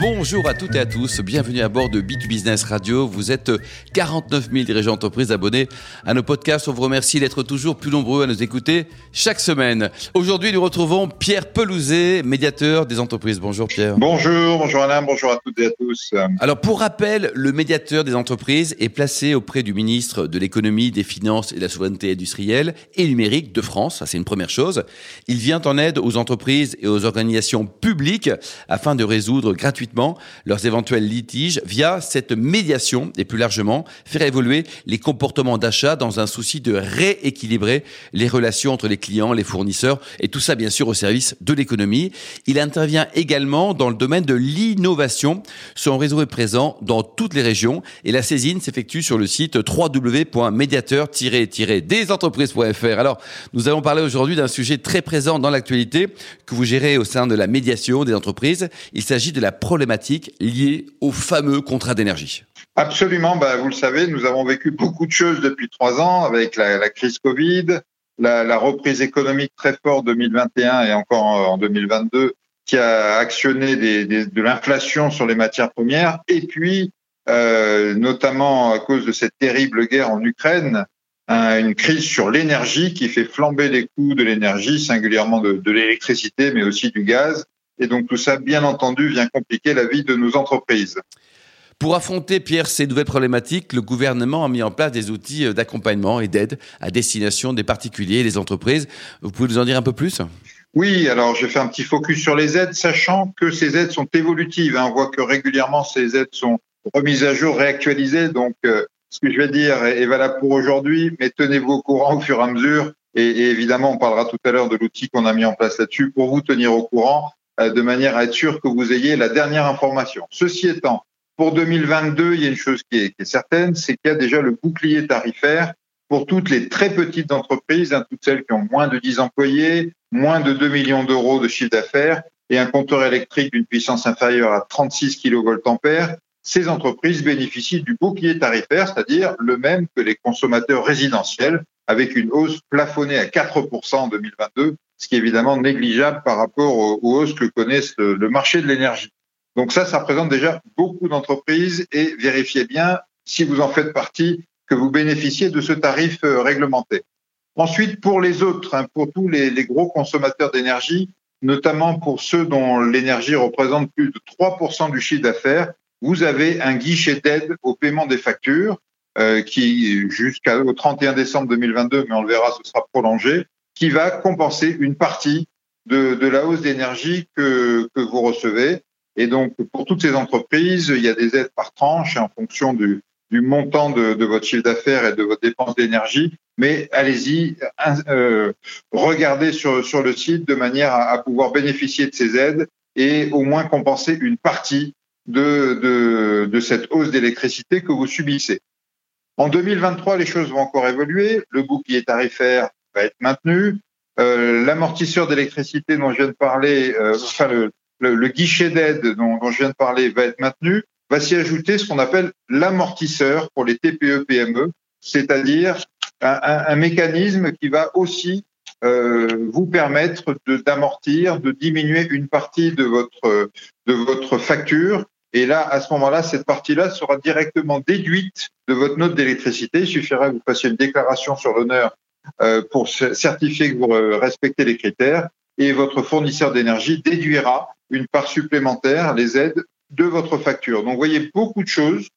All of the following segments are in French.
Bonjour à toutes et à tous, bienvenue à bord de Bit Business Radio. Vous êtes 49 000 dirigeants d'entreprise abonnés à nos podcasts. On vous remercie d'être toujours plus nombreux à nous écouter chaque semaine. Aujourd'hui, nous retrouvons Pierre Pelouzet, médiateur des entreprises. Bonjour Pierre. Bonjour, bonjour Alain, bonjour à toutes et à tous. Alors pour rappel, le médiateur des entreprises est placé auprès du ministre de l'économie, des finances et de la souveraineté industrielle et numérique de France. Ça, c'est une première chose. Il vient en aide aux entreprises et aux organisations publiques afin de résoudre gratuitement leurs éventuels litiges via cette médiation et plus largement faire évoluer les comportements d'achat dans un souci de rééquilibrer les relations entre les clients, les fournisseurs et tout ça bien sûr au service de l'économie. Il intervient également dans le domaine de l'innovation. Son réseau est présent dans toutes les régions et la saisine s'effectue sur le site www.médiateur-des-entreprises.fr. Alors, nous allons parler aujourd'hui d'un sujet très présent dans l'actualité que vous gérez au sein de la médiation des entreprises. Il s'agit de la liées au fameux contrat d'énergie. Absolument. Bah, vous le savez, nous avons vécu beaucoup de choses depuis trois ans avec la, crise Covid, la, reprise économique très forte 2021 et encore en 2022 qui a actionné de l'inflation sur les matières premières et puis euh, notamment à cause de cette terrible guerre en Ukraine, une crise sur l'énergie qui fait flamber les coûts de l'énergie, singulièrement de l'électricité, mais aussi du gaz. Et donc tout ça, bien entendu, vient compliquer la vie de nos entreprises. Pour affronter, Pierre, ces nouvelles problématiques, le gouvernement a mis en place des outils euh, d'accompagnement et d'aide à destination des particuliers et des entreprises. Vous pouvez nous en dire un peu plus? Oui, alors je fais un petit focus sur les aides, sachant que ces aides sont évolutives. Hein. On voit que régulièrement ces aides sont remises à jour, réactualisées. Donc, euh, ce que je vais dire est, valable pour aujourd'hui, mais tenez-vous au courant au fur et à mesure. Et, et évidemment, on parlera tout à l'heure de l'outil qu'on a mis en place là-dessus pour vous tenir au courant. Euh, de manière à être sûr que vous ayez la dernière information. Ceci étant, pour 2022, il y a une chose qui est, certaine, c'est qu'il y a déjà le bouclier tarifaire pour toutes les très petites entreprises, hein, toutes celles qui ont moins de 10 employés, moins de 2 millions d'euros de chiffre d'affaires et un compteur électrique d'une puissance inférieure à 36 kVA. Ces entreprises bénéficient du bouclier tarifaire, c'est-à-dire le même que les consommateurs résidentiels, avec une hausse plafonnée à 4% en 2022 ce qui est évidemment négligeable par rapport aux, hausses que connaissent le, marché de l'énergie. Donc ça, ça représente déjà beaucoup d'entreprises et vérifiez bien, si vous en faites partie, que vous bénéficiez de ce tarif euh, réglementé. Ensuite, pour les autres, hein, pour tous les, gros consommateurs d'énergie, notamment pour ceux dont l'énergie représente plus de 3% du chiffre d'affaires, vous avez un guichet d'aide au paiement des factures euh, qui, jusqu'au 31 décembre 2022, mais on le verra, ce sera prolongé, qui va compenser une partie de, la hausse d'énergie que, vous recevez. Et donc, pour toutes ces entreprises, il y a des aides par tranche en fonction du, montant de, votre chiffre d'affaires et de votre dépense d'énergie. Mais allez-y, euh, regardez sur, le site de manière à, pouvoir bénéficier de ces aides et au moins compenser une partie de, de cette hausse d'électricité que vous subissez. En 2023, les choses vont encore évoluer. Le bouclier tarifaire va être maintenu. Euh, L'amortisseur d'électricité dont je viens de parler, euh, enfin le, guichet d'aide dont, je viens de parler va être maintenu. Va s'y ajouter ce qu'on appelle l'amortisseur pour les TPE-PME, c'est-à-dire un, mécanisme qui va aussi euh, vous permettre d'amortir, de, diminuer une partie de votre, de votre facture. Et là, à ce moment-là, cette partie-là sera directement déduite de votre note d'électricité. Il suffira que vous fassiez une déclaration sur l'honneur pour certifier que vous respectez les critères et votre fournisseur d'énergie déduira une part supplémentaire, les aides, de votre facture. Donc, vous voyez beaucoup de choses.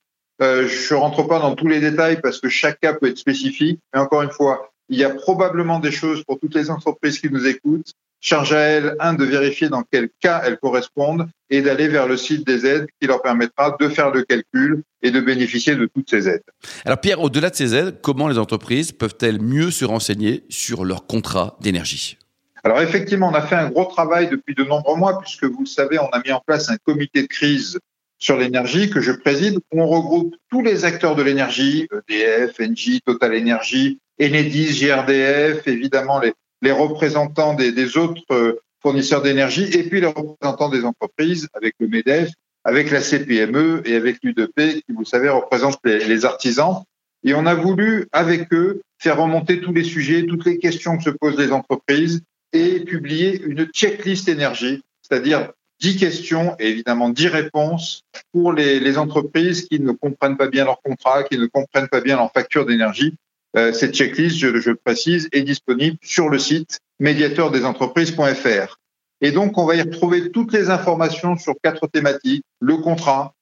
Euh, je ne rentre pas dans tous les détails parce que chaque cas peut être spécifique. Mais encore une fois, il y a probablement des choses pour toutes les entreprises qui nous écoutent Charge à elles, un, de vérifier dans quel cas elles correspondent et d'aller vers le site des aides qui leur permettra de faire le calcul et de bénéficier de toutes ces aides. Alors Pierre, au-delà de ces aides, comment les entreprises peuvent-elles mieux se renseigner sur leur contrat d'énergie? Alors effectivement, on a fait un gros travail depuis de nombreux mois, puisque vous le savez, on a mis en place un comité de crise sur l'énergie que je préside, où on regroupe tous les acteurs de l'énergie, EDF, Engie, Total Energy, Enedis, GRDF, évidemment les, les représentants des, autres euh, fournisseurs d'énergie et puis les représentants des entreprises avec le MEDEF, avec la CPME et avec l'UDP qui, vous savez, représente les, les, artisans. Et on a voulu, avec eux, faire remonter tous les sujets, toutes les questions que se posent les entreprises et publier une checklist énergie, c'est-à-dire 10 questions et évidemment 10 réponses pour les, les, entreprises qui ne comprennent pas bien leur contrat, qui ne comprennent pas bien leur facture d'énergie. Euh, cette checklist, je, je, le précise, est disponible sur le site médiateurdesentreprises.fr. Et donc, on va y retrouver toutes les informations sur quatre thématiques, le contrat,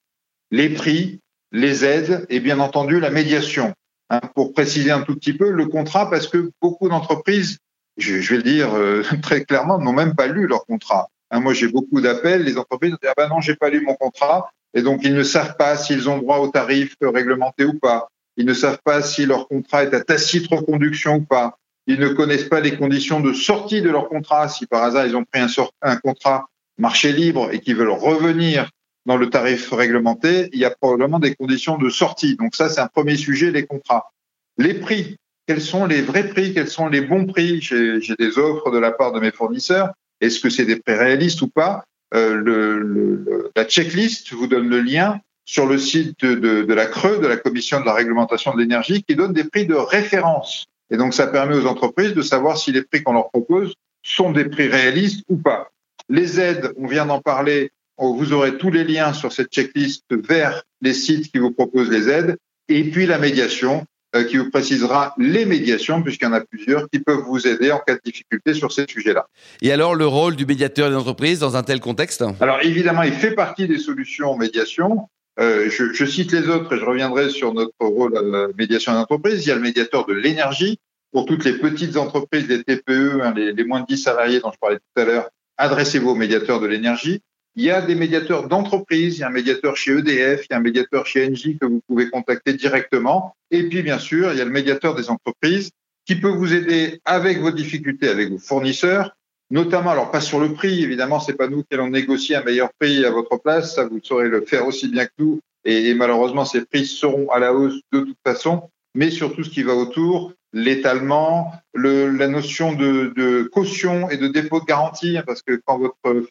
les prix, les aides et bien entendu la médiation. Hein, pour préciser un tout petit peu, le contrat, parce que beaucoup d'entreprises, je, je, vais le dire euh, très clairement, n'ont même pas lu leur contrat. Hein, moi, j'ai beaucoup d'appels, les entreprises disent ah ben non, j'ai pas lu mon contrat, et donc ils ne savent pas s'ils ont droit aux tarifs réglementés ou pas. Ils ne savent pas si leur contrat est à tacite reconduction ou pas. Ils ne connaissent pas les conditions de sortie de leur contrat. Si par hasard ils ont pris un, un contrat marché libre et qu'ils veulent revenir dans le tarif réglementé, il y a probablement des conditions de sortie. Donc ça, c'est un premier sujet, les contrats. Les prix, quels sont les vrais prix, quels sont les bons prix? J'ai des offres de la part de mes fournisseurs. Est-ce que c'est des prix réalistes ou pas? Euh, le, le, La checklist vous donne le lien sur le site de, de, de la Creux, de la Commission de la réglementation de l'énergie, qui donne des prix de référence. Et donc, ça permet aux entreprises de savoir si les prix qu'on leur propose sont des prix réalistes ou pas. Les aides, on vient d'en parler, vous aurez tous les liens sur cette checklist vers les sites qui vous proposent les aides. Et puis la médiation, euh, qui vous précisera les médiations, puisqu'il y en a plusieurs, qui peuvent vous aider en cas de difficulté sur ces sujets-là. Et alors, le rôle du médiateur des entreprises dans un tel contexte? Alors, évidemment, il fait partie des solutions en médiation. Euh, je, cite les autres et je reviendrai sur notre rôle à la médiation d'entreprise. Il y a le médiateur de l'énergie pour toutes les petites entreprises, les TPE, hein, les, les, moins de 10 salariés dont je parlais tout à l'heure. Adressez-vous au médiateur de l'énergie. Il y a des médiateurs d'entreprise, il y a un médiateur chez EDF, il y a un médiateur chez Engie que vous pouvez contacter directement. Et puis, bien sûr, il y a le médiateur des entreprises qui peut vous aider avec vos difficultés avec vos fournisseurs, notamment, alors pas sur le prix, évidemment, c'est pas nous qui allons négocier un meilleur prix à votre place, ça vous saurez le faire aussi bien que nous, et, malheureusement, ces prix seront à la hausse de toute façon, mais sur tout ce qui va autour, l'étalement, la notion de, de, caution et de dépôt de garantie, hein, parce que quand votre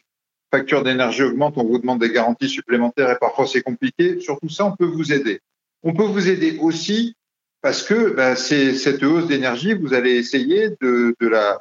facture d'énergie augmente, on vous demande des garanties supplémentaires et parfois c'est compliqué. Sur tout ça, on peut vous aider. On peut vous aider aussi parce que ben, cette hausse d'énergie, vous allez essayer de, de, la,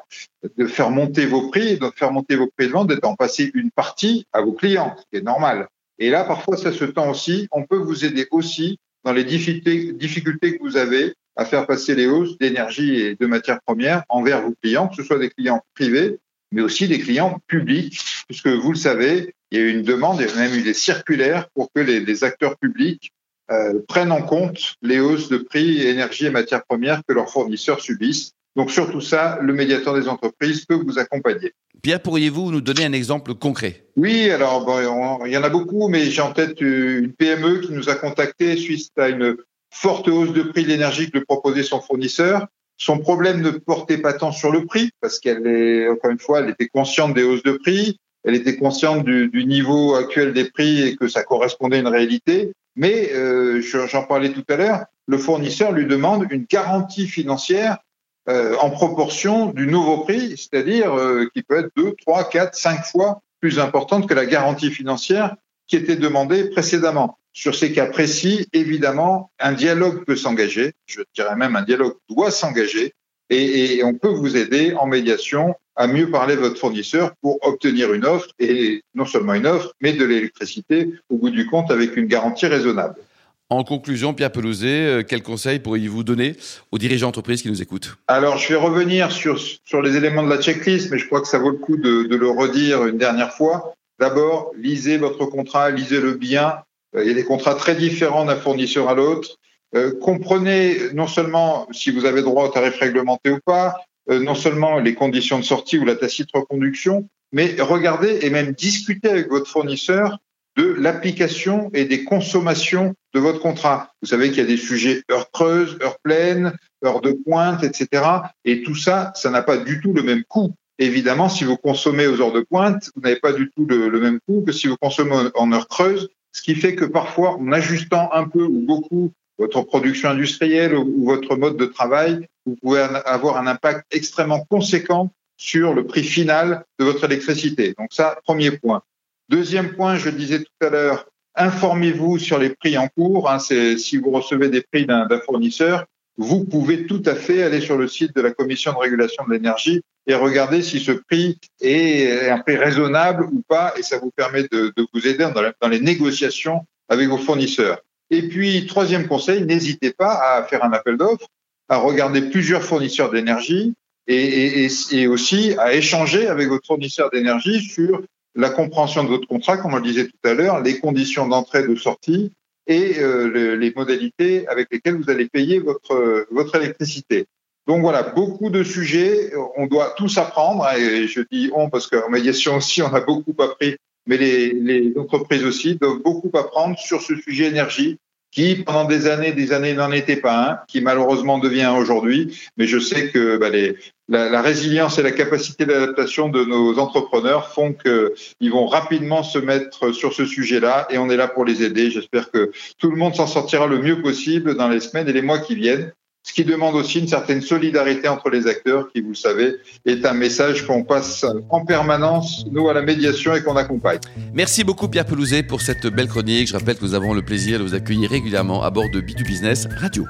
de faire monter vos prix, de faire monter vos prix de vente, d'en passer une partie à vos clients, ce qui est normal. Et là, parfois, ça se tend aussi. On peut vous aider aussi dans les difficultés, difficultés que vous avez à faire passer les hausses d'énergie et de matières premières envers vos clients, que ce soit des clients privés mais aussi des clients publics, puisque vous le savez, il y a eu une demande, et même eu des circulaires pour que les acteurs publics euh, prennent en compte les hausses de prix, énergie et matières premières que leurs fournisseurs subissent. Donc sur tout ça, le médiateur des entreprises peut vous accompagner. Pierre, pourriez-vous nous donner un exemple concret? Oui, alors bon, il y en a beaucoup, mais j'ai en tête une PME qui nous a contacté suite à une forte hausse de prix de l'énergie que le proposait son fournisseur. Son problème ne portait pas tant sur le prix, parce qu'elle est, encore une fois, elle était consciente des hausses de prix, elle était consciente du, du niveau actuel des prix et que ça correspondait à une réalité. Mais euh, j'en parlais tout à l'heure, le fournisseur lui demande une garantie financière euh, en proportion du nouveau prix, c'est-à-dire euh, qui peut être deux, trois, quatre, cinq fois plus importante que la garantie financière qui était demandée précédemment. Sur ces cas précis, évidemment, un dialogue peut s'engager, je dirais même un dialogue doit s'engager, et, et, on peut vous aider en médiation à mieux parler de votre fournisseur pour obtenir une offre, et non seulement une offre, mais de l'électricité au bout du compte avec une garantie raisonnable. En conclusion, Pierre Pelouzet, euh, quels conseils pourriez-vous donner aux dirigeants d'entreprise qui nous écoutent? Alors, je vais revenir sur, sur les éléments de la checklist, mais je crois que ça vaut le coup de, de le redire une dernière fois. D'abord, lisez votre contrat, lisez-le bien, euh, il y a des contrats très différents d'un fournisseur à l'autre. Euh, comprenez non seulement si vous avez droit au tarif réglementé ou pas, non seulement les conditions de sortie ou la tacite reconduction, mais regardez et même discutez avec votre fournisseur de l'application et des consommations de votre contrat. Vous savez qu'il y a des sujets heures creuses, heures pleines, heures de pointe, etc. Et tout ça, ça n'a pas du tout le même coût. Évidemment, si vous consommez aux heures de pointe, vous n'avez pas du tout le, le, même coût que si vous consommez en heures creuses ce qui fait que parfois, en ajustant un peu ou beaucoup votre production industrielle ou votre mode de travail, vous pouvez avoir un impact extrêmement conséquent sur le prix final de votre électricité. Donc ça, premier point. Deuxième point, je le disais tout à l'heure, informez-vous sur les prix en cours. Hein, si vous recevez des prix d'un fournisseur, vous pouvez tout à fait aller sur le site de la Commission de régulation de l'énergie et regarder si ce prix est un prix raisonnable ou pas, et ça vous permet de, vous aider dans, les négociations avec vos fournisseurs. Et puis, troisième conseil, n'hésitez pas à faire un appel d'offres, à regarder plusieurs fournisseurs d'énergie et, aussi à échanger avec votre fournisseur d'énergie sur la compréhension de votre contrat, comme on le disait tout à l'heure, les conditions d'entrée et de sortie et euh, les modalités avec lesquelles vous allez payer votre, votre électricité. Donc voilà, beaucoup de sujets, on doit tous apprendre, et je dis on parce qu'en médiation aussi, on a beaucoup appris, mais les, entreprises aussi doivent beaucoup apprendre sur ce sujet énergie, qui pendant des années, des années n'en était pas un, qui malheureusement devient aujourd'hui. Mais je sais que bah, la, résilience et la capacité d'adaptation de nos entrepreneurs font qu'ils vont rapidement se mettre sur ce sujet-là et on est là pour les aider. J'espère que tout le monde s'en sortira le mieux possible dans les semaines et les mois qui viennent ce qui demande aussi une certaine solidarité entre les acteurs, qui, vous le savez, est un message qu'on passe en permanence, nous, à la médiation et qu'on accompagne. Merci beaucoup, Pierre Pelouzet, pour cette belle chronique. Je rappelle que nous avons le plaisir de vous accueillir régulièrement à bord de B2 Business Radio.